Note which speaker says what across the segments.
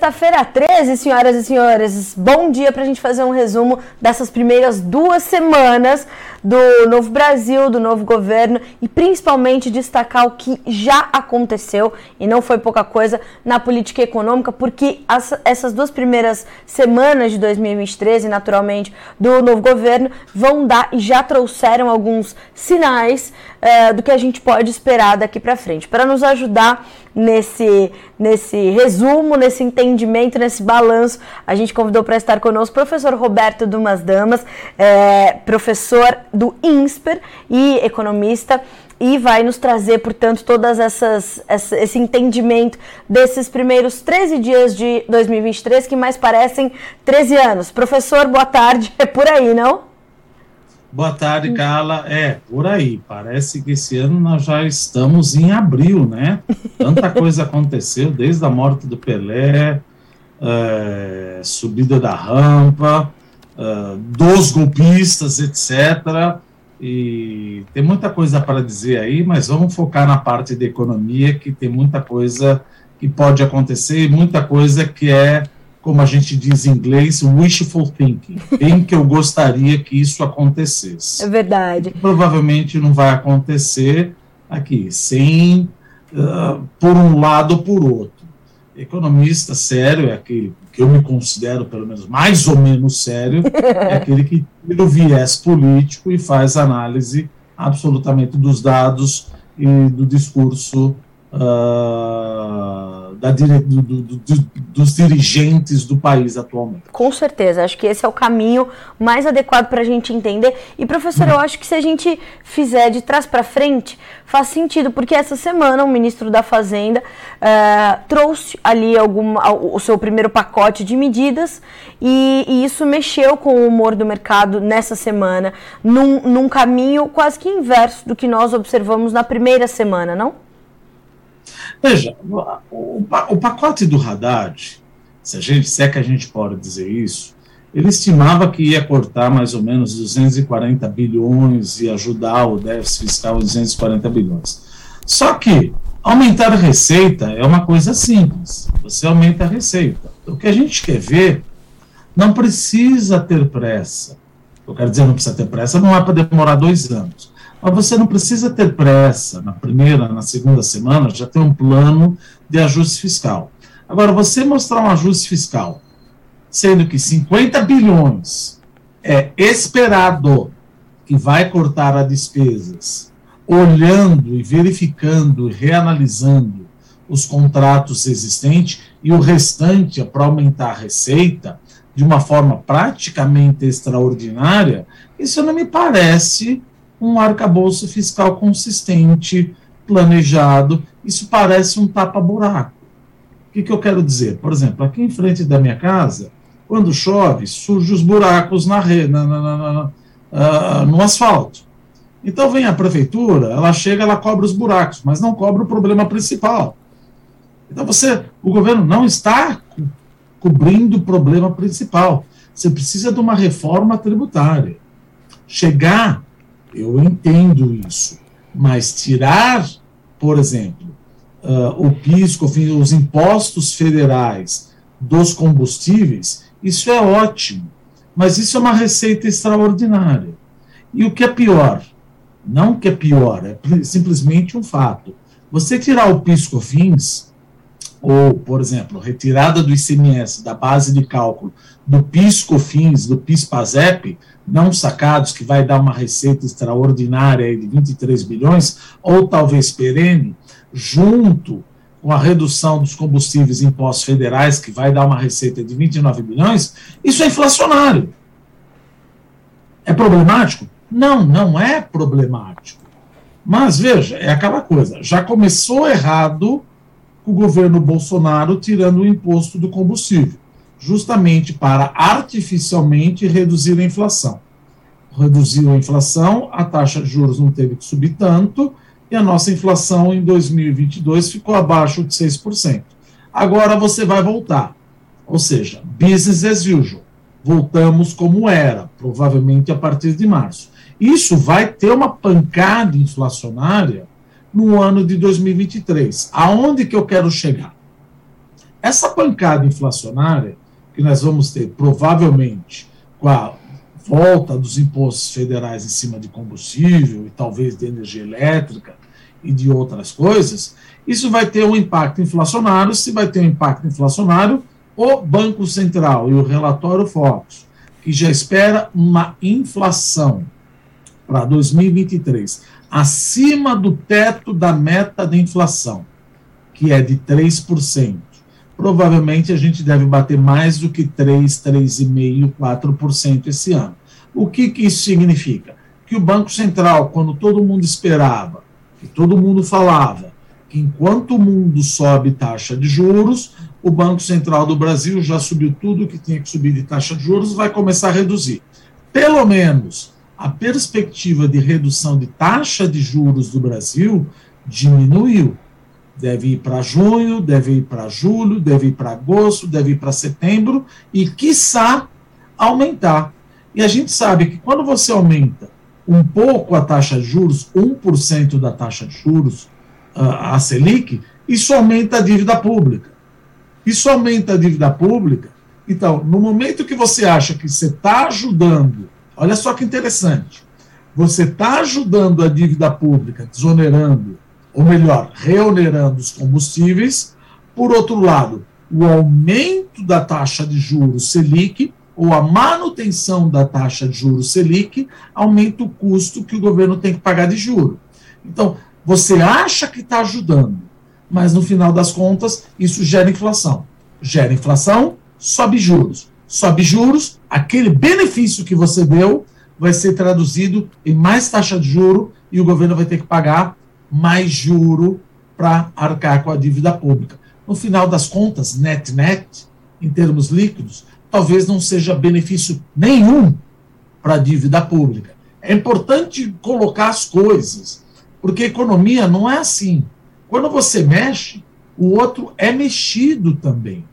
Speaker 1: Sexta-feira 13, senhoras e senhores. Bom dia para a gente fazer um resumo dessas primeiras duas semanas do novo Brasil, do novo governo e principalmente destacar o que já aconteceu e não foi pouca coisa na política econômica, porque as, essas duas primeiras semanas de 2023 e naturalmente do novo governo vão dar e já trouxeram alguns sinais uh, do que a gente pode esperar daqui para frente. Para nos ajudar nesse, nesse resumo, nesse entendimento, nesse balanço, a gente convidou para estar conosco o professor Roberto Dumas Damas, é, professor do INSPER e economista e vai nos trazer, portanto, todas essas esse entendimento desses primeiros 13 dias de 2023 que mais parecem 13 anos. Professor, boa tarde. É por aí, não?
Speaker 2: Boa tarde, Carla. É, por aí. Parece que esse ano nós já estamos em abril, né? Tanta coisa aconteceu, desde a morte do Pelé, é, subida da rampa, é, dos golpistas, etc. E tem muita coisa para dizer aí, mas vamos focar na parte da economia, que tem muita coisa que pode acontecer e muita coisa que é como a gente diz em inglês, wishful thinking, bem que eu gostaria que isso acontecesse.
Speaker 1: É verdade.
Speaker 2: Provavelmente não vai acontecer aqui, sem uh, por um lado ou por outro. Economista sério é aquele que eu me considero, pelo menos, mais ou menos sério, é aquele que tira o viés político e faz análise absolutamente dos dados e do discurso uh, da, do, do, do, dos dirigentes do país atualmente.
Speaker 1: Com certeza, acho que esse é o caminho mais adequado para a gente entender. E, professor, eu acho que se a gente fizer de trás para frente, faz sentido, porque essa semana o ministro da Fazenda uh, trouxe ali alguma, o seu primeiro pacote de medidas e, e, isso mexeu com o humor do mercado nessa semana, num, num caminho quase que inverso do que nós observamos na primeira semana, não?
Speaker 2: Veja, o, pacote do Haddad, se, a gente, se é que a gente pode dizer isso, ele estimava que ia cortar mais ou menos 240 bilhões e ajudar o déficit fiscal em 240 bilhões. Só que aumentar a receita é uma coisa simples. Você aumenta a receita. O que a gente quer ver não precisa ter pressa. Eu quero dizer, não precisa ter pressa, não é para demorar dois anos. Mas você não precisa ter pressa na primeira, na segunda semana, já ter um plano de ajuste fiscal. Agora, você mostrar um ajuste fiscal, sendo que 50 bilhões é esperado que vai cortar as despesas, olhando e verificando reanalisando os contratos existentes e o restante é para aumentar a receita de uma forma praticamente extraordinária, isso não me parece um arcabouço fiscal consistente, planejado. Isso parece um tapa-buraco. O que, que eu quero dizer? Por exemplo, aqui em frente da minha casa, quando chove, surgem os buracos na rede, na, na, na, uh, no asfalto. Então vem a prefeitura, ela chega, ela cobre os buracos, mas não cobre o problema principal. Então você, o governo não está cobrindo o problema principal. Você precisa de uma reforma tributária. Chegar eu entendo isso. Mas tirar, por exemplo, uh, o PIS, os impostos federais dos combustíveis, isso é ótimo. Mas isso é uma receita extraordinária. E o que é pior? Não que é pior, é simplesmente um fato. Você tirar o PIS-COFINS, ou, por exemplo, retirada do ICMS da base de cálculo do PIS-COFINS, do PIS-PASEP, não sacados, que vai dar uma receita extraordinária de 23 bilhões, ou talvez perene, junto com a redução dos combustíveis e impostos federais, que vai dar uma receita de 29 bilhões, isso é inflacionário. É problemático? Não, não é problemático. Mas veja, é aquela coisa, já começou errado o governo Bolsonaro tirando o imposto do combustível justamente para artificialmente reduzir a inflação. Reduziu a inflação, a taxa de juros não teve que subir tanto, e a nossa inflação em 2022 ficou abaixo de 6%. Agora você vai voltar. Ou seja, business as usual. Voltamos como era, provavelmente a partir de março. Isso vai ter uma pancada inflacionária no ano de 2023. Aonde que eu quero chegar? essa pancada inflacionária que nós vamos ter provavelmente com a volta dos impostos federais em cima de combustível e talvez de energia elétrica e de outras coisas, isso vai ter um impacto inflacionário. Se vai ter um impacto inflacionário, o Banco Central e o relatório Focus, que já espera uma inflação para 2023 acima do teto da meta de inflação, que é de 3%. Provavelmente a gente deve bater mais do que 3, 3,5%, 4% esse ano. O que, que isso significa? Que o Banco Central, quando todo mundo esperava, que todo mundo falava, que enquanto o mundo sobe taxa de juros, o Banco Central do Brasil já subiu tudo que tinha que subir de taxa de juros, vai começar a reduzir. Pelo menos a perspectiva de redução de taxa de juros do Brasil diminuiu. Deve ir para junho, deve ir para julho, deve ir para agosto, deve ir para setembro e, quiçá, aumentar. E a gente sabe que quando você aumenta um pouco a taxa de juros, 1% da taxa de juros, a Selic, isso aumenta a dívida pública. Isso aumenta a dívida pública. Então, no momento que você acha que você está ajudando, olha só que interessante, você está ajudando a dívida pública, desonerando, ou melhor, reonerando os combustíveis, por outro lado, o aumento da taxa de juros Selic ou a manutenção da taxa de juros Selic aumenta o custo que o governo tem que pagar de juro. Então, você acha que está ajudando, mas no final das contas, isso gera inflação. Gera inflação, sobe juros. Sobe juros, aquele benefício que você deu vai ser traduzido em mais taxa de juro e o governo vai ter que pagar mais juro para arcar com a dívida pública. No final das contas, net-net, em termos líquidos, talvez não seja benefício nenhum para a dívida pública. É importante colocar as coisas, porque economia não é assim. Quando você mexe, o outro é mexido também.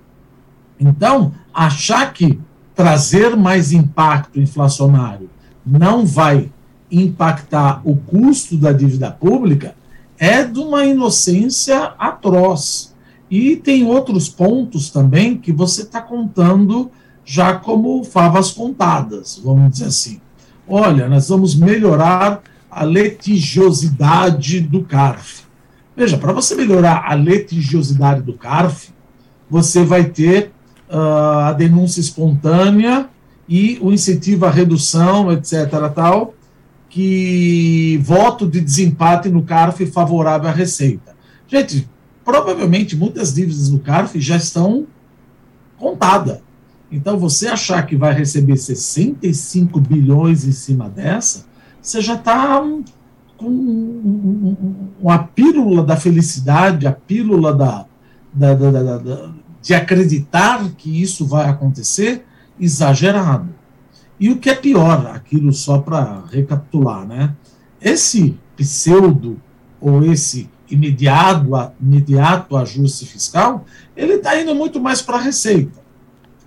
Speaker 2: Então, achar que trazer mais impacto inflacionário não vai impactar o custo da dívida pública é de uma inocência atroz. E tem outros pontos também que você está contando já como favas contadas, vamos dizer assim. Olha, nós vamos melhorar a litigiosidade do CARF. Veja, para você melhorar a litigiosidade do CARF, você vai ter uh, a denúncia espontânea e o incentivo à redução, etc. tal, que voto de desempate no CARF favorável à Receita. Gente, provavelmente muitas dívidas no CARF já estão contadas. Então, você achar que vai receber 65 bilhões em cima dessa, você já está com uma pílula da felicidade, a pílula da, da, da, da, de acreditar que isso vai acontecer, exagerado. E o que é pior, aquilo só para recapitular, né? Esse pseudo ou esse imediato, imediato ajuste fiscal, ele está indo muito mais para a receita.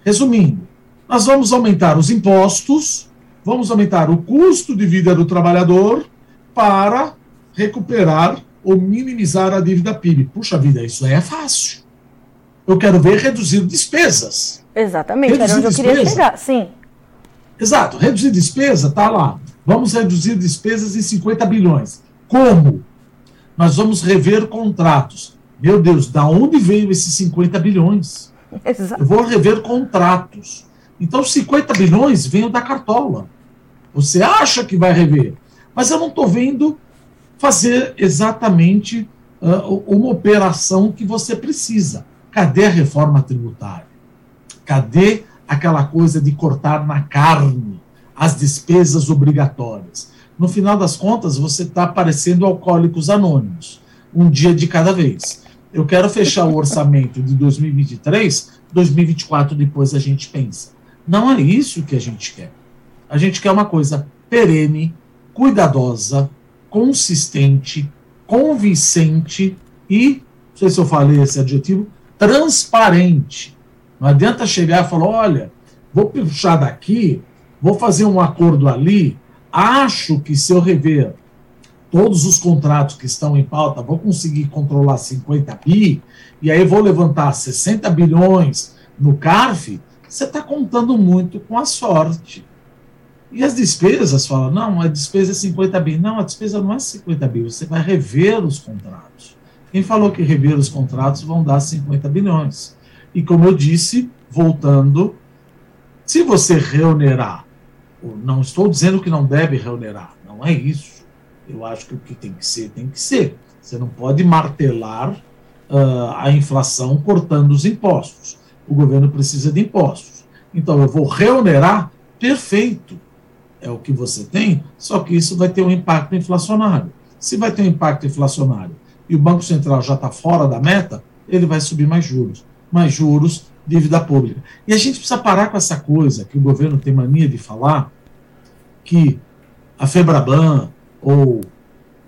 Speaker 2: Resumindo, nós vamos aumentar os impostos, vamos aumentar o custo de vida do trabalhador para recuperar ou minimizar a dívida PIB. Puxa vida, isso aí é fácil. Eu quero ver reduzir despesas.
Speaker 1: Exatamente, reduzir era onde despesa. eu queria chegar, sim.
Speaker 2: Exato, reduzir despesa, está lá. Vamos reduzir despesas em 50 bilhões. Como? Nós vamos rever contratos. Meu Deus, da onde veio esses 50 bilhões? Exato. Eu vou rever contratos. Então, 50 bilhões vêm da cartola. Você acha que vai rever, mas eu não estou vendo fazer exatamente uh, uma operação que você precisa. Cadê a reforma tributária? Cadê aquela coisa de cortar na carne as despesas obrigatórias? No final das contas, você está parecendo alcoólicos anônimos, um dia de cada vez eu quero fechar o orçamento de 2023, 2024 depois a gente pensa. Não é isso que a gente quer. A gente quer uma coisa perene, cuidadosa, consistente, convincente e, não sei se eu falei esse adjetivo, transparente. Não adianta chegar e falar: olha, vou puxar daqui, vou fazer um acordo ali, acho que se eu rever todos os contratos que estão em pauta, vou conseguir controlar 50 bi, e aí vou levantar 60 bilhões no CARF, você está contando muito com a sorte. E as despesas, fala, não, a despesa é 50 bi. Não, a despesa não é 50 bi, você vai rever os contratos. Quem falou que rever os contratos vão dar 50 bilhões? E como eu disse, voltando, se você reonerar, não estou dizendo que não deve reonerar, não é isso. Eu acho que o que tem que ser, tem que ser. Você não pode martelar uh, a inflação cortando os impostos. O governo precisa de impostos. Então eu vou reonerar, perfeito é o que você tem, só que isso vai ter um impacto inflacionário. Se vai ter um impacto inflacionário e o Banco Central já está fora da meta, ele vai subir mais juros. Mais juros, dívida pública. E a gente precisa parar com essa coisa que o governo tem mania de falar, que a Febraban, ou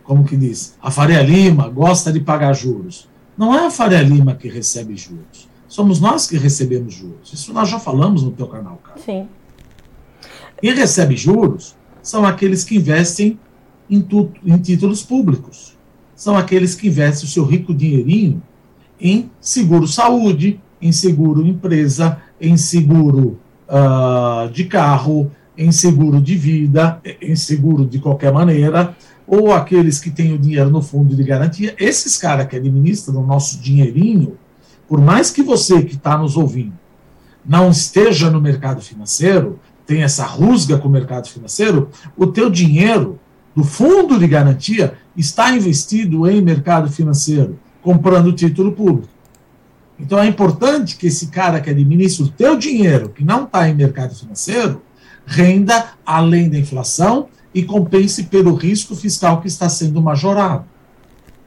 Speaker 2: como que diz, a Faria Lima gosta de pagar juros. Não é a Faria Lima que recebe juros. Somos nós que recebemos juros. Isso nós já falamos no teu canal, cara.
Speaker 1: Sim.
Speaker 2: Quem recebe juros são aqueles que investem em, tu, em títulos públicos. São aqueles que investem o seu rico dinheirinho em seguro saúde, em seguro empresa, em seguro uh, de carro, em seguro de vida, em seguro de qualquer maneira, ou aqueles que têm o dinheiro no fundo de garantia. Esses caras que administram o nosso dinheirinho, por mais que você que está nos ouvindo não esteja no mercado financeiro, tem essa rusga com o mercado financeiro, o teu dinheiro do fundo de garantia está investido em mercado financeiro, comprando título público. Então é importante que esse cara que administra o teu dinheiro, que não está em mercado financeiro, renda além da inflação e compense pelo risco fiscal que está sendo majorado.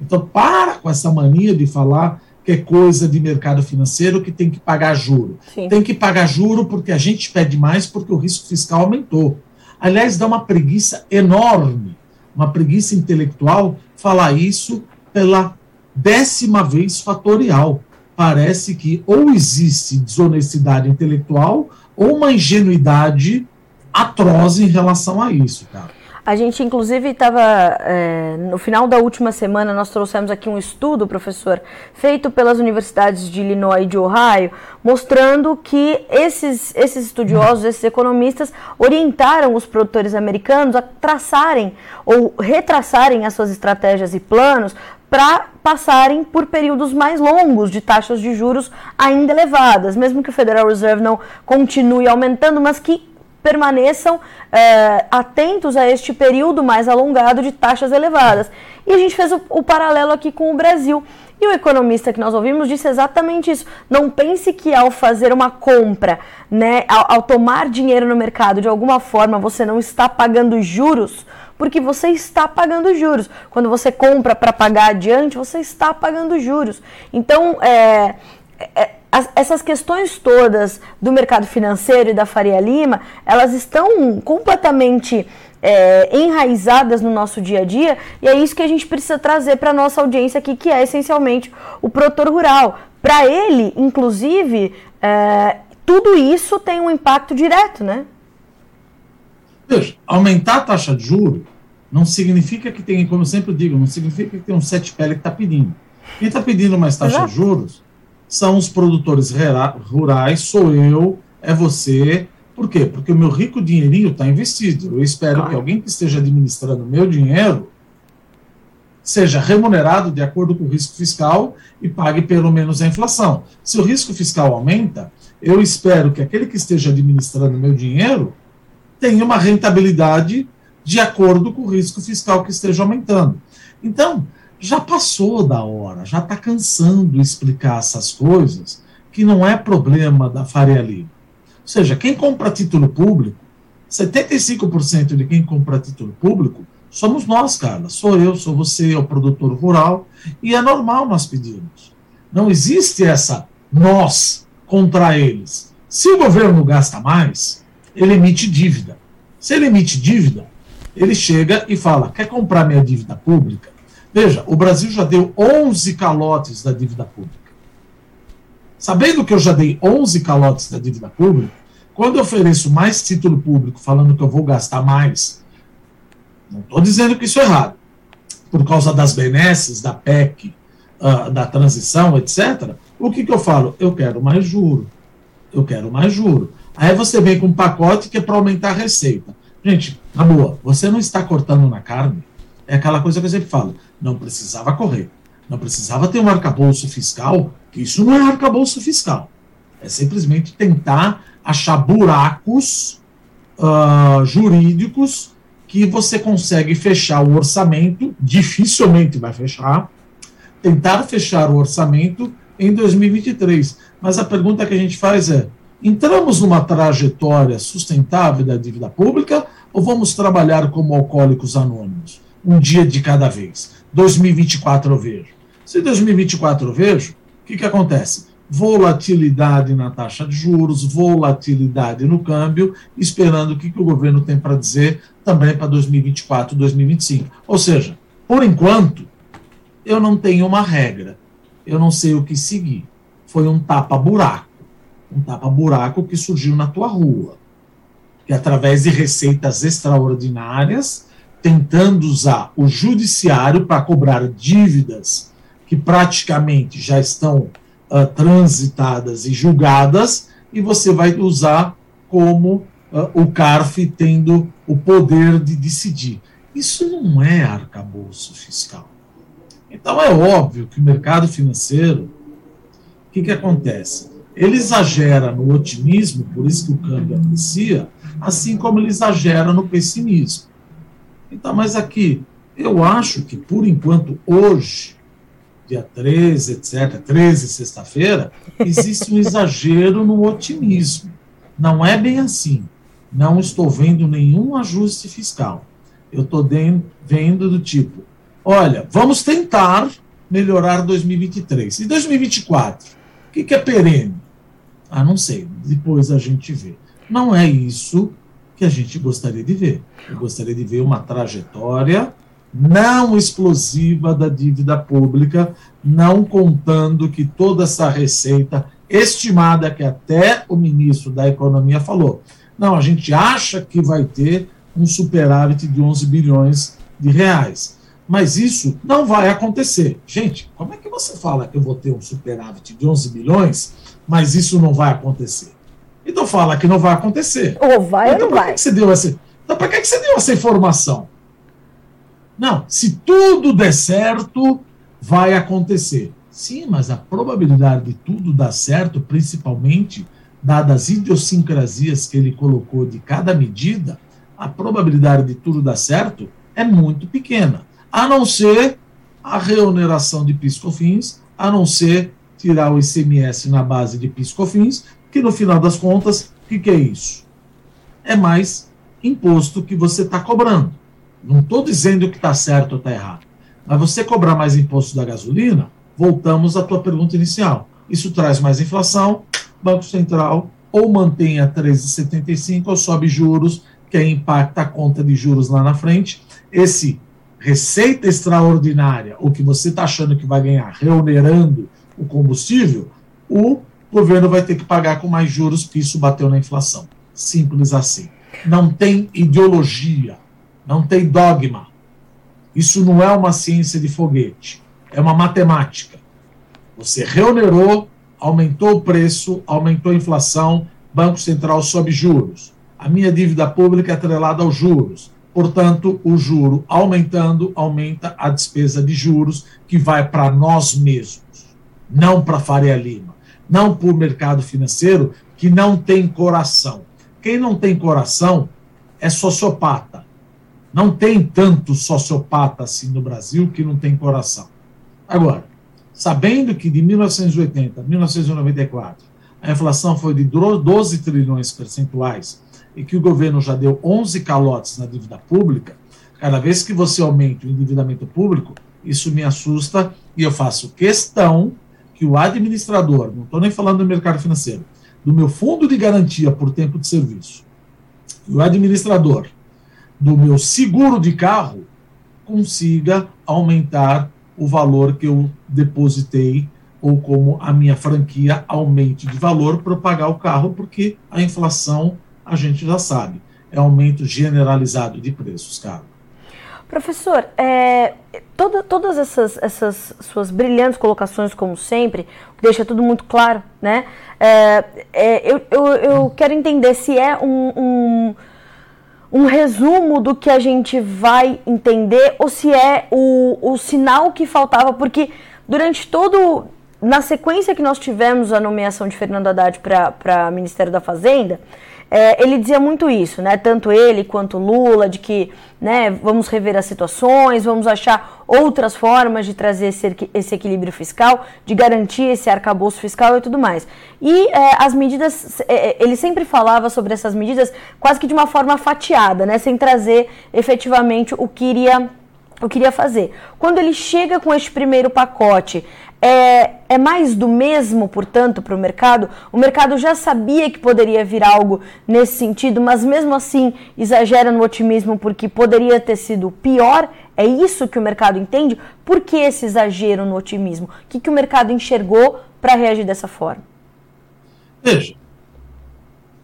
Speaker 2: Então para com essa mania de falar que é coisa de mercado financeiro que tem que pagar juro. Sim. Tem que pagar juro porque a gente pede mais porque o risco fiscal aumentou. Aliás, dá uma preguiça enorme, uma preguiça intelectual falar isso pela décima vez fatorial. Parece que ou existe desonestidade intelectual ou uma ingenuidade atroz em relação a isso, cara.
Speaker 1: A gente, inclusive, estava. É, no final da última semana, nós trouxemos aqui um estudo, professor, feito pelas universidades de Illinois e de Ohio, mostrando que esses, esses estudiosos, esses economistas, orientaram os produtores americanos a traçarem ou retraçarem as suas estratégias e planos para passarem por períodos mais longos de taxas de juros ainda elevadas, mesmo que o Federal Reserve não continue aumentando, mas que permaneçam é, atentos a este período mais alongado de taxas elevadas. E a gente fez o, o paralelo aqui com o Brasil. E o economista que nós ouvimos disse exatamente isso. Não pense que ao fazer uma compra, né, ao, ao, tomar dinheiro no mercado, de alguma forma você não está pagando juros, porque você está pagando juros. Quando você compra para pagar adiante, você está pagando juros. Então, é, é as, essas questões todas do mercado financeiro e da Faria Lima, elas estão completamente é, enraizadas no nosso dia a dia e é isso que a gente precisa trazer para a nossa audiência aqui, que é essencialmente o produtor rural. Para ele, inclusive, é, tudo isso tem um impacto direto, né?
Speaker 2: Veja, aumentar a taxa de juros não significa que tem, como eu sempre digo, não significa que tem um sete pele que está pedindo. Quem está pedindo mais taxa Exato. de juros são os produtores rurais, sou eu, é você. Por quê? Porque o meu rico dinheirinho está investido. Eu espero claro. que alguém que esteja administrando o meu dinheiro seja remunerado de acordo com o risco fiscal e pague pelo menos a inflação. Se o risco fiscal aumenta, eu espero que aquele que esteja administrando meu dinheiro tenha uma rentabilidade de acordo com o risco fiscal que esteja aumentando. Então, já passou da hora, já está cansando explicar essas coisas, que não é problema da Faria Lima. Ou seja, quem compra título público, 75% de quem compra título público somos nós, Carla. Sou eu, sou você, é o produtor rural, e é normal nós pedirmos. Não existe essa nós contra eles. Se o governo gasta mais, ele emite dívida. Se ele emite dívida, ele chega e fala: quer comprar minha dívida pública? Veja, o Brasil já deu 11 calotes da dívida pública. Sabendo que eu já dei 11 calotes da dívida pública, quando eu ofereço mais título público falando que eu vou gastar mais, não estou dizendo que isso é errado. por causa das benesses da PEC, uh, da transição, etc., o que, que eu falo? Eu quero mais juro. Eu quero mais juro. Aí você vem com um pacote que é para aumentar a receita. Gente, na boa, você não está cortando na carne. É aquela coisa que eu sempre falo. Não precisava correr. Não precisava ter um arcabouço fiscal, que isso não é arcabouço fiscal. É simplesmente tentar achar buracos uh, jurídicos que você consegue fechar o orçamento, dificilmente vai fechar, tentar fechar o orçamento em 2023. Mas a pergunta que a gente faz é: entramos numa trajetória sustentável da dívida pública ou vamos trabalhar como alcoólicos anônimos? Um dia de cada vez. 2024 eu vejo. Se 2024 eu vejo, o que, que acontece? Volatilidade na taxa de juros, volatilidade no câmbio, esperando o que, que o governo tem para dizer também para 2024, 2025. Ou seja, por enquanto, eu não tenho uma regra, eu não sei o que seguir. Foi um tapa-buraco. Um tapa-buraco que surgiu na tua rua. Que através de receitas extraordinárias, tentando usar o judiciário para cobrar dívidas que praticamente já estão uh, transitadas e julgadas, e você vai usar como uh, o CARF tendo o poder de decidir. Isso não é arcabouço fiscal. Então é óbvio que o mercado financeiro, o que, que acontece? Ele exagera no otimismo, por isso que o câmbio aprecia, assim como ele exagera no pessimismo. Então, mas aqui, eu acho que por enquanto, hoje, dia 13, etc., 13, sexta-feira, existe um exagero no otimismo. Não é bem assim. Não estou vendo nenhum ajuste fiscal. Eu estou vendo do tipo, olha, vamos tentar melhorar 2023. E 2024? O que, que é perene? Ah, não sei, depois a gente vê. Não é isso que a gente gostaria de ver. Eu gostaria de ver uma trajetória não explosiva da dívida pública, não contando que toda essa receita estimada que até o ministro da Economia falou. Não, a gente acha que vai ter um superávit de 11 bilhões de reais. Mas isso não vai acontecer. Gente, como é que você fala que eu vou ter um superávit de 11 bilhões, mas isso não vai acontecer? Então fala que não vai acontecer.
Speaker 1: Ou vai então, ou não vai.
Speaker 2: Que você deu essa, então para que, que você deu essa informação? Não, se tudo der certo, vai acontecer. Sim, mas a probabilidade de tudo dar certo, principalmente dadas as idiosincrasias que ele colocou de cada medida, a probabilidade de tudo dar certo é muito pequena a não ser a reoneração de piscofins, a não ser tirar o ICMS na base de piscofins, que no final das contas, o que, que é isso? É mais imposto que você está cobrando. Não estou dizendo que está certo ou está errado. Mas você cobrar mais imposto da gasolina, voltamos à tua pergunta inicial. Isso traz mais inflação, Banco Central ou mantém a 13,75 ou sobe juros, que aí impacta a conta de juros lá na frente. Esse receita extraordinária, o que você está achando que vai ganhar reonerando o combustível, o governo vai ter que pagar com mais juros, porque isso bateu na inflação. Simples assim. Não tem ideologia, não tem dogma. Isso não é uma ciência de foguete, é uma matemática. Você reonerou, aumentou o preço, aumentou a inflação, Banco Central sobe juros. A minha dívida pública é atrelada aos juros. Portanto, o juro aumentando, aumenta a despesa de juros que vai para nós mesmos, não para Faria Lima, não para o mercado financeiro que não tem coração. Quem não tem coração é sociopata. Não tem tanto sociopata assim no Brasil que não tem coração. Agora, sabendo que de 1980 a 1994 a inflação foi de 12 trilhões percentuais e que o governo já deu 11 calotes na dívida pública, cada vez que você aumenta o endividamento público, isso me assusta e eu faço questão que o administrador, não estou nem falando do mercado financeiro, do meu fundo de garantia por tempo de serviço, o administrador do meu seguro de carro consiga aumentar o valor que eu depositei ou como a minha franquia aumente de valor para pagar o carro, porque a inflação a gente já sabe. É aumento generalizado de preços, cara.
Speaker 1: Professor, é, toda, todas essas, essas suas brilhantes colocações, como sempre, deixa tudo muito claro, né? É, é, eu, eu, eu, quero entender se é um, um, um, resumo do que a gente vai entender ou se é o, o sinal que faltava, porque durante todo. Na sequência que nós tivemos a nomeação de Fernando Haddad para Ministério da Fazenda, é, ele dizia muito isso, né? Tanto ele quanto Lula, de que né, vamos rever as situações, vamos achar outras formas de trazer esse, esse equilíbrio fiscal, de garantir esse arcabouço fiscal e tudo mais. E é, as medidas, é, é, ele sempre falava sobre essas medidas quase que de uma forma fatiada, né? Sem trazer efetivamente o que iria eu queria fazer. Quando ele chega com este primeiro pacote, é, é mais do mesmo, portanto, para o mercado? O mercado já sabia que poderia vir algo nesse sentido, mas mesmo assim exagera no otimismo porque poderia ter sido pior? É isso que o mercado entende? Por que esse exagero no otimismo? O que, que o mercado enxergou para reagir dessa forma?
Speaker 2: Veja,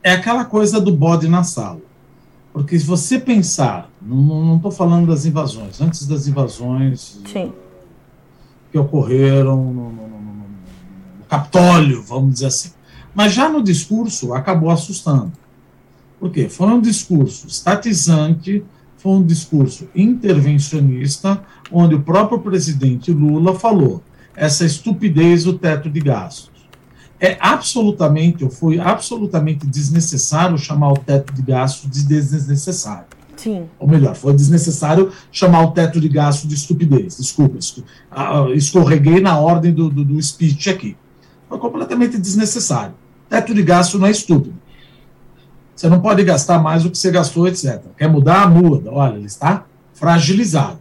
Speaker 2: é aquela coisa do bode na sala. Porque se você pensar, não estou falando das invasões, antes das invasões
Speaker 1: Sim.
Speaker 2: que ocorreram no, no, no, no, Capitólio, vamos dizer assim. Mas já no discurso acabou assustando. Por quê? Foi um discurso estatizante, foi um discurso intervencionista, onde o próprio presidente Lula falou essa estupidez do teto de gastos é absolutamente, ou foi absolutamente desnecessário chamar o teto de gasto de desnecessário.
Speaker 1: Sim.
Speaker 2: Ou melhor, foi desnecessário chamar o teto de gasto de estupidez. Desculpa, escorreguei na ordem do, do, do speech aqui. Foi completamente desnecessário. Teto de gasto não é estúpido. Você não pode gastar mais do que você gastou, etc. Quer mudar? Muda. Olha, ele está fragilizado.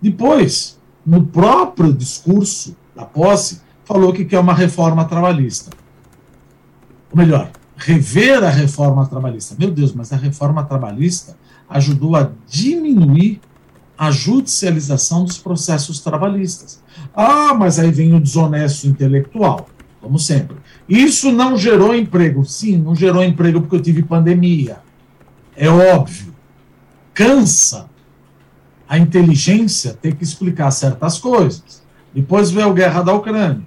Speaker 2: Depois, no próprio discurso da posse, falou que quer uma reforma trabalhista. Ou melhor, rever a reforma trabalhista. Meu Deus, mas a reforma trabalhista ajudou a diminuir a judicialização dos processos trabalhistas. Ah, mas aí vem o desonesto intelectual, como sempre. Isso não gerou emprego. Sim, não gerou emprego porque eu tive pandemia. É óbvio. Cansa a inteligência ter que explicar certas coisas. Depois veio a guerra da Ucrânia.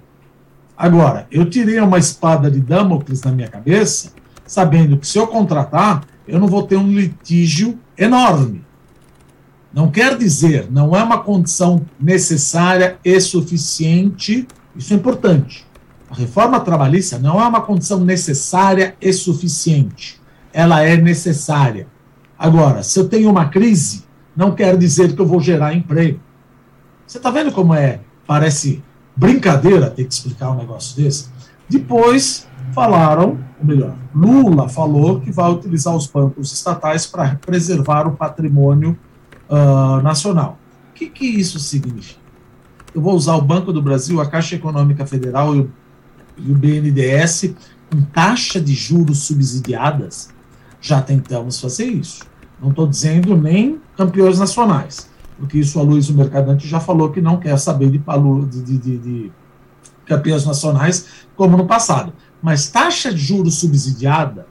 Speaker 2: Agora, eu tirei uma espada de Damocles na minha cabeça, sabendo que se eu contratar, eu não vou ter um litígio enorme. Não quer dizer, não é uma condição necessária e suficiente, isso é importante. A reforma trabalhista não é uma condição necessária e suficiente. Ela é necessária. Agora, se eu tenho uma crise, não quer dizer que eu vou gerar emprego. Você está vendo como é? Parece brincadeira ter que explicar um negócio desse. Depois falaram, ou melhor, Lula falou que vai utilizar os bancos estatais para preservar o patrimônio uh, nacional. O que, que isso significa? Eu vou usar o Banco do Brasil, a Caixa Econômica Federal e o, e o BNDES com taxa de juros subsidiadas. Já tentamos fazer isso. Não estou dizendo nem campeões nacionais porque isso a Luiz Mercadante já falou que não quer saber de, de, de, de campeões nacionais como no passado. Mas taxa de juros subsidiada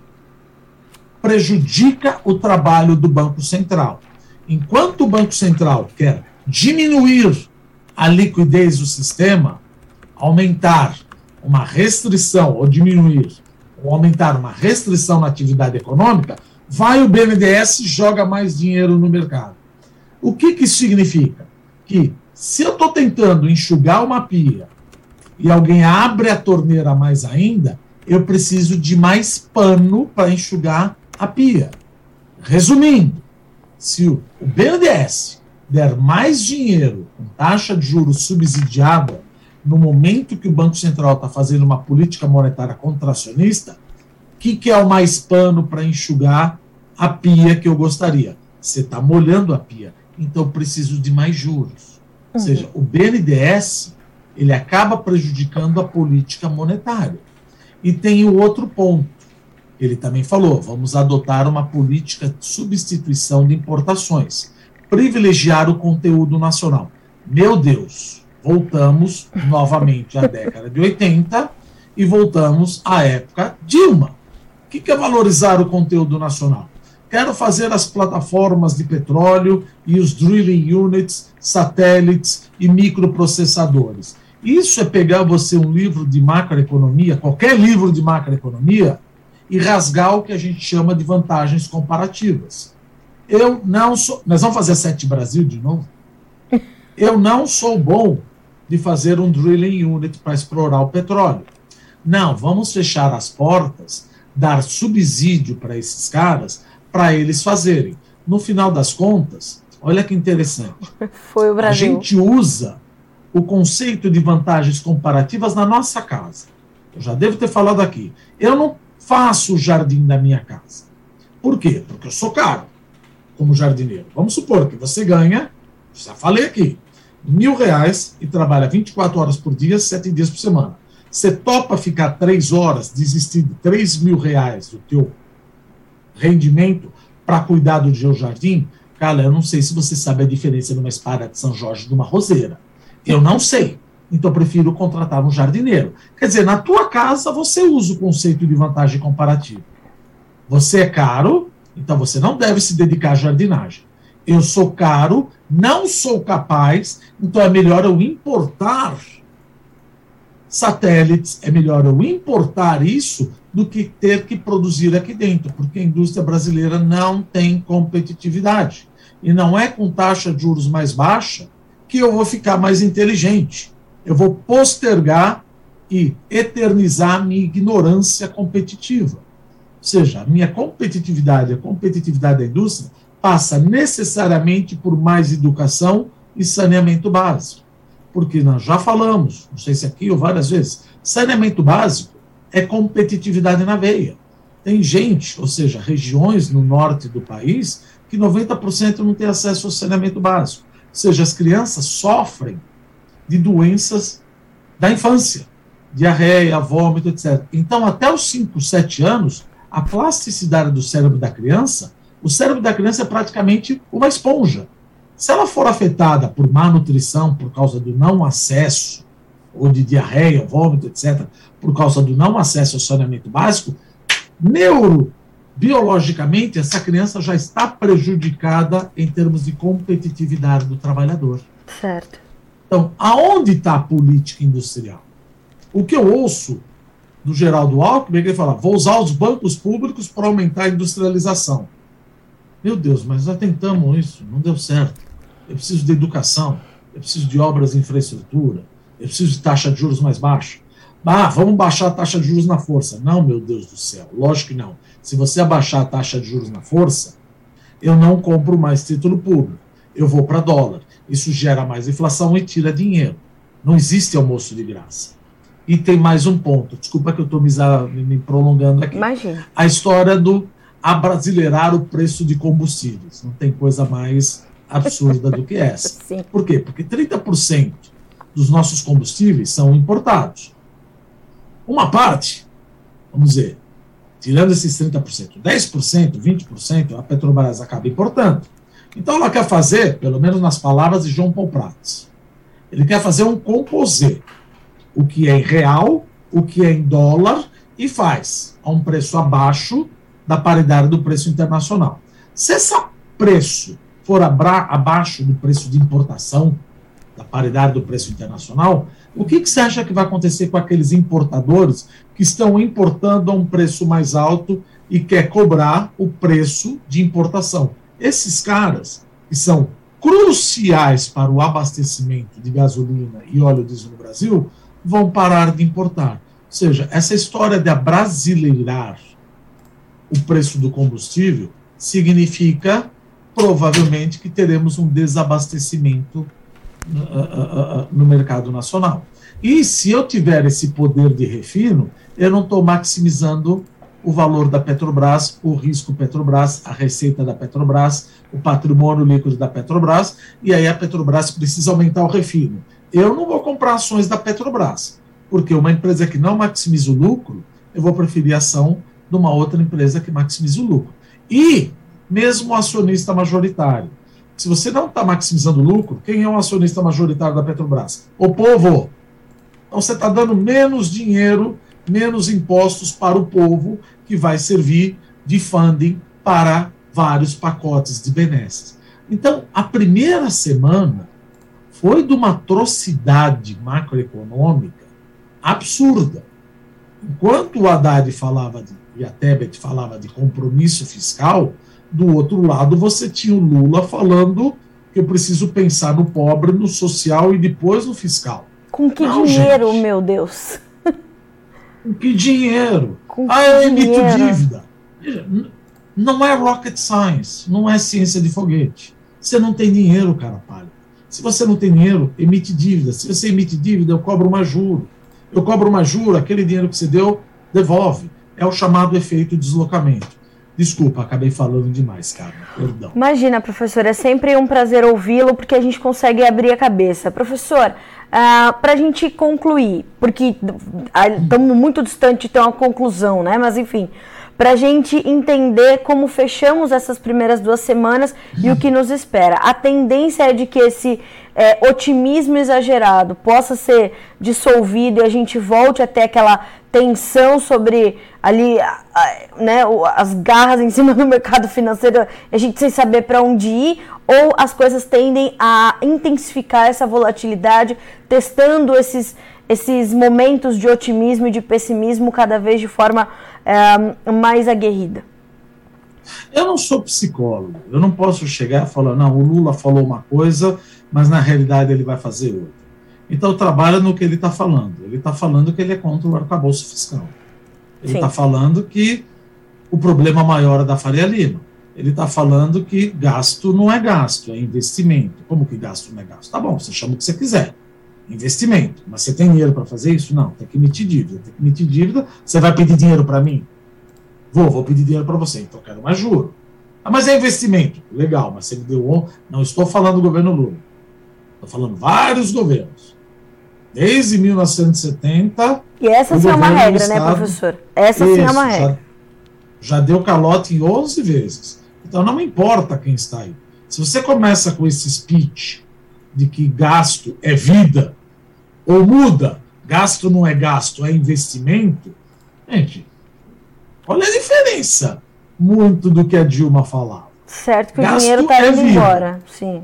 Speaker 2: prejudica o trabalho do Banco Central. Enquanto o Banco Central quer diminuir a liquidez do sistema, aumentar uma restrição ou diminuir ou aumentar uma restrição na atividade econômica, vai o BNDES e joga mais dinheiro no mercado. O que, que isso significa? Que se eu estou tentando enxugar uma pia e alguém abre a torneira mais ainda, eu preciso de mais pano para enxugar a pia. Resumindo, se o BNDES der mais dinheiro com taxa de juros subsidiada no momento que o Banco Central está fazendo uma política monetária contracionista, o que, que é o mais pano para enxugar a pia que eu gostaria? Você está molhando a pia então preciso de mais juros. Uhum. Ou seja, o BNDES ele acaba prejudicando a política monetária. E tem o outro ponto. Ele também falou: vamos adotar uma política de substituição de importações, privilegiar o conteúdo nacional. Meu Deus, voltamos novamente à década de 80 e voltamos à época Dilma. O que é valorizar o conteúdo nacional? Quero fazer as plataformas de petróleo e os drilling units, satélites e microprocessadores. Isso é pegar você um livro de macroeconomia, qualquer livro de macroeconomia, e rasgar o que a gente chama de vantagens comparativas. Eu não sou. Nós vamos fazer Sete Brasil de novo? Eu não sou bom de fazer um drilling unit para explorar o petróleo. Não, vamos fechar as portas, dar subsídio para esses caras, para eles fazerem. No final das contas, olha que interessante.
Speaker 1: Foi o Brasil.
Speaker 2: A gente usa o conceito de vantagens comparativas na nossa casa. Eu já devo ter falado aqui. Eu não faço o jardim da minha casa. Por quê? Porque eu sou caro como jardineiro. Vamos supor que você ganha, já falei aqui, mil reais e trabalha 24 horas por dia, sete dias por semana. Você topa ficar três horas, desistir de três mil reais do teu rendimento para cuidar do seu jardim? Cara, eu não sei se você sabe a diferença de uma espada de São Jorge de uma roseira. Eu não sei. Então, eu prefiro contratar um jardineiro. Quer dizer, na tua casa, você usa o conceito de vantagem comparativa. Você é caro, então você não deve se dedicar à jardinagem. Eu sou caro, não sou capaz, então é melhor eu importar satélites, é melhor eu importar isso do que ter que produzir aqui dentro, porque a indústria brasileira não tem competitividade. E não é com taxa de juros mais baixa que eu vou ficar mais inteligente. Eu vou postergar e eternizar minha ignorância competitiva. Ou seja, a minha competitividade, a competitividade da indústria, passa necessariamente por mais educação e saneamento básico porque nós já falamos, não sei se aqui ou várias vezes, saneamento básico é competitividade na veia. Tem gente, ou seja, regiões no norte do país, que 90% não tem acesso ao saneamento básico. Ou seja, as crianças sofrem de doenças da infância, diarreia, vômito, etc. Então, até os 5, 7 anos, a plasticidade do cérebro da criança, o cérebro da criança é praticamente uma esponja. Se ela for afetada por má nutrição, por causa do não acesso, ou de diarreia, vômito, etc., por causa do não acesso ao saneamento básico, neurobiologicamente, essa criança já está prejudicada em termos de competitividade do trabalhador.
Speaker 1: Certo.
Speaker 2: Então, aonde está a política industrial? O que eu ouço do Geraldo Alckmin é ele fala: vou usar os bancos públicos para aumentar a industrialização. Meu Deus, mas já tentamos isso, não deu certo eu preciso de educação, eu preciso de obras de infraestrutura, eu preciso de taxa de juros mais baixa. Ah, vamos baixar a taxa de juros na força. Não, meu Deus do céu, lógico que não. Se você abaixar a taxa de juros na força, eu não compro mais título público, eu vou para dólar. Isso gera mais inflação e tira dinheiro. Não existe almoço de graça. E tem mais um ponto, desculpa que eu estou me, prolongando aqui.
Speaker 1: Imagina.
Speaker 2: A história do abrasileirar o preço de combustíveis. Não tem coisa mais absurda do que essa. Sim. Por quê? Porque 30% dos nossos combustíveis são importados. Uma parte, vamos dizer, tirando esses 30%, 10%, 20%, a Petrobras acaba importando. Então ela quer fazer, pelo menos nas palavras de João Paulo Prats, ele quer fazer um composê, o que é em real, o que é em dólar, e faz a um preço abaixo da paridade do preço internacional. Se esse preço for abaixo do preço de importação, da paridade do preço internacional, o que, que você acha que vai acontecer com aqueles importadores que estão importando a um preço mais alto e quer cobrar o preço de importação? Esses caras, que são cruciais para o abastecimento de gasolina e óleo diesel no Brasil, vão parar de importar. Ou seja, essa história de abrasileirar o preço do combustível significa provavelmente que teremos um desabastecimento no mercado nacional. E se eu tiver esse poder de refino, eu não estou maximizando o valor da Petrobras, o risco Petrobras, a receita da Petrobras, o patrimônio líquido da Petrobras, e aí a Petrobras precisa aumentar o refino. Eu não vou comprar ações da Petrobras, porque uma empresa que não maximiza o lucro, eu vou preferir ação de uma outra empresa que maximiza o lucro. E mesmo o acionista majoritário. Se você não está maximizando o lucro, quem é o acionista majoritário da Petrobras? O povo. Então você está dando menos dinheiro, menos impostos para o povo, que vai servir de funding para vários pacotes de benesses. Então, a primeira semana foi de uma atrocidade macroeconômica absurda. Enquanto o Haddad falava de, e a Tebet falava de compromisso fiscal, do outro lado você tinha o Lula falando que eu preciso pensar no pobre, no social e depois no fiscal.
Speaker 1: Com que Não, dinheiro, gente. meu Deus?
Speaker 2: Com que dinheiro? Com ah, eu emito dívida. Não é rocket science, não é ciência de foguete. Você não tem dinheiro, cara palha. Se você não tem dinheiro, emite dívida. Se você emite dívida, eu cobro uma juro. Eu cobro uma juro, aquele dinheiro que você deu, devolve. É o chamado efeito deslocamento. Desculpa, acabei falando demais, cara. Perdão.
Speaker 1: Imagina, professor, é sempre um prazer ouvi-lo porque a gente consegue abrir a cabeça. Professor, uh, ah, para a gente concluir, porque estamos muito distante de ter uma conclusão, né? Mas enfim, para a gente entender como fechamos essas primeiras duas semanas e o que nos espera. A tendência é de que esse é, otimismo exagerado possa ser dissolvido e a gente volte até aquela tensão sobre ali, né, as garras em cima do mercado financeiro, a gente sem saber para onde ir, ou as coisas tendem a intensificar essa volatilidade, testando esses, esses momentos de otimismo e de pessimismo cada vez de forma é, mais aguerrida?
Speaker 2: Eu não sou psicólogo, eu não posso chegar e falar, não, o Lula falou uma coisa, mas na realidade ele vai fazer outra. Então trabalha no que ele está falando. Ele está falando que ele é contra o arcabouço fiscal. Ele está falando que o problema maior é da Faria Lima. Ele está falando que gasto não é gasto, é investimento. Como que gasto não é gasto? Tá bom, você chama o que você quiser investimento. Mas você tem dinheiro para fazer isso? Não, tem que emitir dívida. Tem que emitir dívida. Você vai pedir dinheiro para mim? Vou, vou pedir dinheiro para você. Então eu quero mais juro. Ah, mas é investimento. Legal, mas você me deu um. Não estou falando do governo Lula. Estou falando vários governos. Desde 1970.
Speaker 1: E essa sim é uma regra, né, professor? Essa sim é uma regra.
Speaker 2: Já, já deu calote em 11 vezes. Então não importa quem está aí. Se você começa com esse speech de que gasto é vida, ou muda, gasto não é gasto, é investimento, gente, olha a diferença muito do que a Dilma falava.
Speaker 1: Certo que gasto o dinheiro está é indo vida. embora, sim.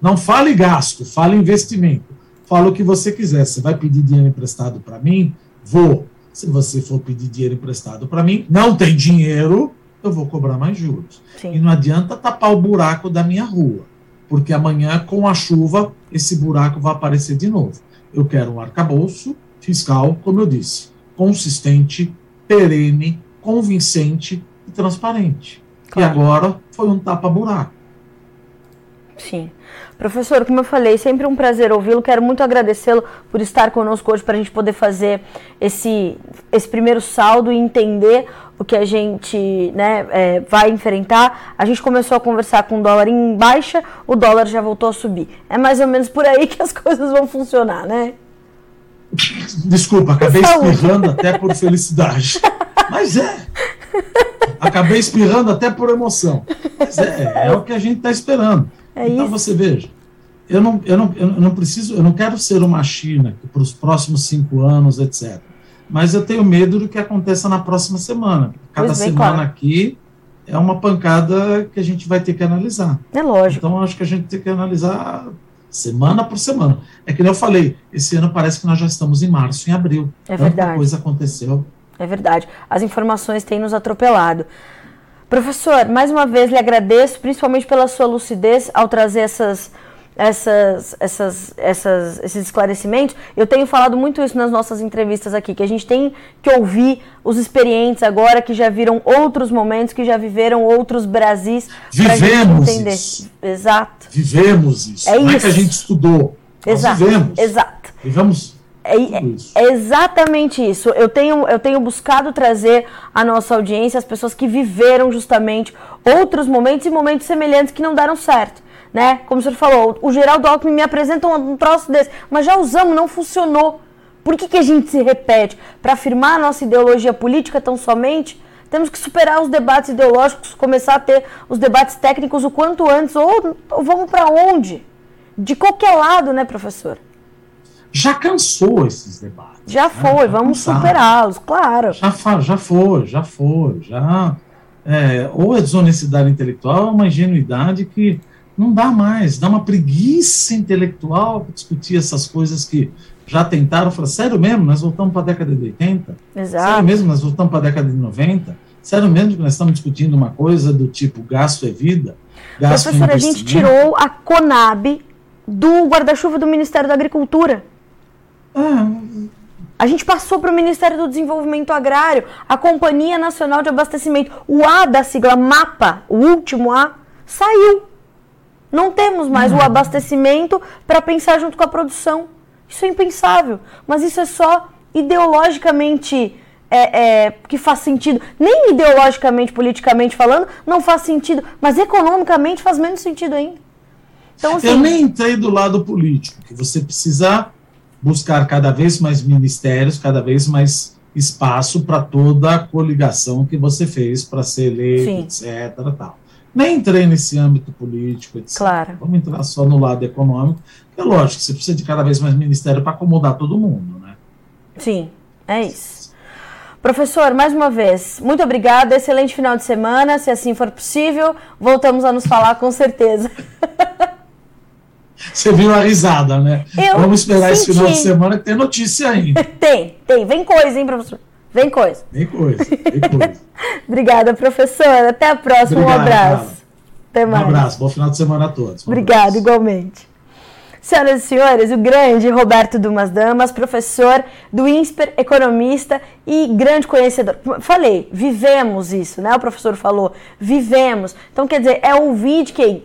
Speaker 2: Não fale gasto, fale investimento. Fala o que você quiser. Você vai pedir dinheiro emprestado para mim? Vou. Se você for pedir dinheiro emprestado para mim, não tem dinheiro, eu vou cobrar mais juros. Sim. E não adianta tapar o buraco da minha rua, porque amanhã, com a chuva, esse buraco vai aparecer de novo. Eu quero um arcabouço fiscal, como eu disse, consistente, perene, convincente e transparente. Claro. E agora foi um tapa-buraco.
Speaker 1: Sim. Professor, como eu falei, sempre um prazer ouvi-lo. Quero muito agradecê-lo por estar conosco hoje para a gente poder fazer esse, esse primeiro saldo e entender o que a gente né, é, vai enfrentar. A gente começou a conversar com o dólar em baixa, o dólar já voltou a subir. É mais ou menos por aí que as coisas vão funcionar, né?
Speaker 2: Desculpa, acabei espirrando até por felicidade. Mas é. Acabei espirrando até por emoção. Mas é, é o que a gente está esperando. É então isso. você veja, eu não, eu, não, eu não preciso, eu não quero ser uma China para os próximos cinco anos, etc. Mas eu tenho medo do que aconteça na próxima semana. Cada pois semana claro. aqui é uma pancada que a gente vai ter que analisar.
Speaker 1: É lógico.
Speaker 2: Então acho que a gente tem que analisar semana por semana. É que eu falei, esse ano parece que nós já estamos em março, em abril.
Speaker 1: É verdade.
Speaker 2: Muita coisa aconteceu.
Speaker 1: É verdade. As informações têm nos atropelado. Professor, mais uma vez lhe agradeço, principalmente pela sua lucidez ao trazer essas, essas, essas, essas, esses esclarecimentos. Eu tenho falado muito isso nas nossas entrevistas aqui, que a gente tem que ouvir os experientes agora que já viram outros momentos, que já viveram outros Brasis.
Speaker 2: Vivemos entender. isso.
Speaker 1: Exato.
Speaker 2: Vivemos isso. É Não isso. é que a gente estudou.
Speaker 1: Exato.
Speaker 2: Nós vivemos.
Speaker 1: Exato.
Speaker 2: Vivemos
Speaker 1: é, é, exatamente isso. Eu tenho, eu tenho buscado trazer à nossa audiência as pessoas que viveram justamente outros momentos e momentos semelhantes que não deram certo. Né? Como o senhor falou, o Geraldo Alckmin me apresenta um, troço desse, mas já usamos, não funcionou. Por que, que a gente se repete? Para afirmar a nossa ideologia política tão somente? Temos que superar os debates ideológicos, começar a ter os debates técnicos o quanto antes, ou, ou vamos para onde? De qualquer lado, né, professor?
Speaker 2: Já cansou esses debates.
Speaker 1: Já né? foi, né? vamos superá-los, claro.
Speaker 2: Já, já foi, já foi, já é, ou é desonestidade intelectual, ou uma ingenuidade que não dá mais, dá uma preguiça intelectual para discutir essas coisas que já tentaram. Falar, sério mesmo, nós voltamos para a década de 80?
Speaker 1: Exato.
Speaker 2: Sério mesmo, nós voltamos para a década de 90? Sério mesmo que nós estamos discutindo uma coisa do tipo gasto é vida?
Speaker 1: Gasto Professor, é a gente tirou a Conab do guarda-chuva do Ministério da Agricultura. Ah, a gente passou para o Ministério do Desenvolvimento Agrário, a Companhia Nacional de Abastecimento. O A da sigla MAPA, o último A, saiu. Não temos mais o abastecimento para pensar junto com a produção. Isso é impensável. Mas isso é só ideologicamente é, é, que faz sentido. Nem ideologicamente, politicamente falando, não faz sentido. Mas economicamente faz menos sentido ainda.
Speaker 2: Então, assim, Eu nem entrei do lado político, que você precisa buscar cada vez mais ministérios, cada vez mais espaço para toda a coligação que você fez para ser eleito, Sim. etc. Tal. Nem entrei nesse âmbito político, etc.
Speaker 1: Claro.
Speaker 2: Vamos entrar só no lado econômico. É lógico, você precisa de cada vez mais ministério para acomodar todo mundo, né?
Speaker 1: Sim, é isso. Professor, mais uma vez, muito obrigada. Excelente final de semana. Se assim for possível, voltamos a nos falar com certeza.
Speaker 2: Você viu a risada, né? Eu Vamos esperar senti. esse final de semana que tem notícia ainda.
Speaker 1: tem, tem. Vem coisa, hein, professor? Vem coisa.
Speaker 2: Vem coisa, vem coisa.
Speaker 1: Obrigada, professor. Até a próxima. Obrigado, um abraço. Até mais.
Speaker 2: Um abraço. Bom final de semana a todos.
Speaker 1: Um Obrigada, igualmente. Senhoras e senhores, o grande Roberto Dumas Damas, professor do INSPER, economista e grande conhecedor. Falei, vivemos isso, né? O professor falou, vivemos. Então, quer dizer, é ouvir de quem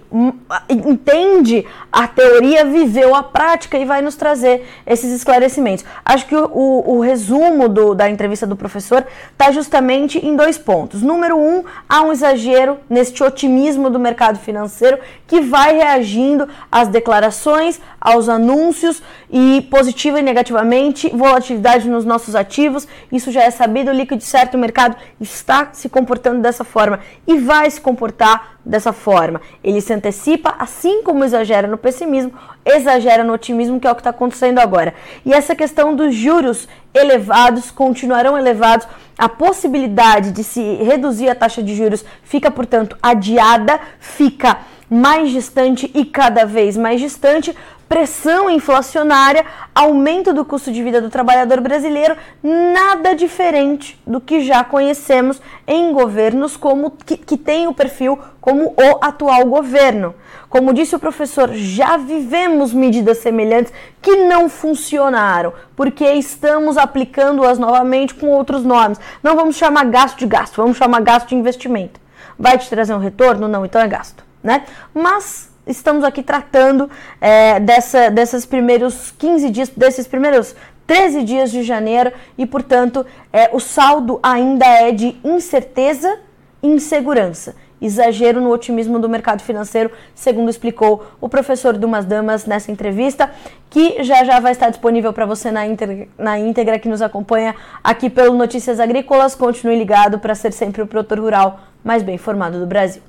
Speaker 1: entende a teoria, viveu a prática e vai nos trazer esses esclarecimentos. Acho que o, o, o resumo do, da entrevista do professor está justamente em dois pontos. Número um, há um exagero neste otimismo do mercado financeiro que vai reagindo às declarações, aos anúncios e positiva e negativamente, volatilidade nos nossos ativos, isso já é sabido, o líquido certo, o mercado está se comportando dessa forma e vai se comportar dessa forma. Ele se antecipa, assim como exagera no pessimismo, exagera no otimismo, que é o que está acontecendo agora. E essa questão dos juros elevados continuarão elevados, a possibilidade de se reduzir a taxa de juros fica, portanto, adiada, fica mais distante e cada vez mais distante, pressão inflacionária, aumento do custo de vida do trabalhador brasileiro, nada diferente do que já conhecemos em governos como que, que tem o perfil como o atual governo. Como disse o professor, já vivemos medidas semelhantes que não funcionaram, porque estamos aplicando-as novamente com outros nomes. Não vamos chamar gasto de gasto, vamos chamar gasto de investimento. Vai te trazer um retorno? Não, então é gasto, né? Mas estamos aqui tratando é, dessa, desses primeiros 15 dias, desses primeiros 13 dias de janeiro e, portanto, é, o saldo ainda é de incerteza e insegurança. Exagero no otimismo do mercado financeiro, segundo explicou o professor Dumas Damas nessa entrevista, que já já vai estar disponível para você na íntegra, na íntegra que nos acompanha aqui pelo Notícias Agrícolas. Continue ligado para ser sempre o produtor rural mais bem informado do Brasil.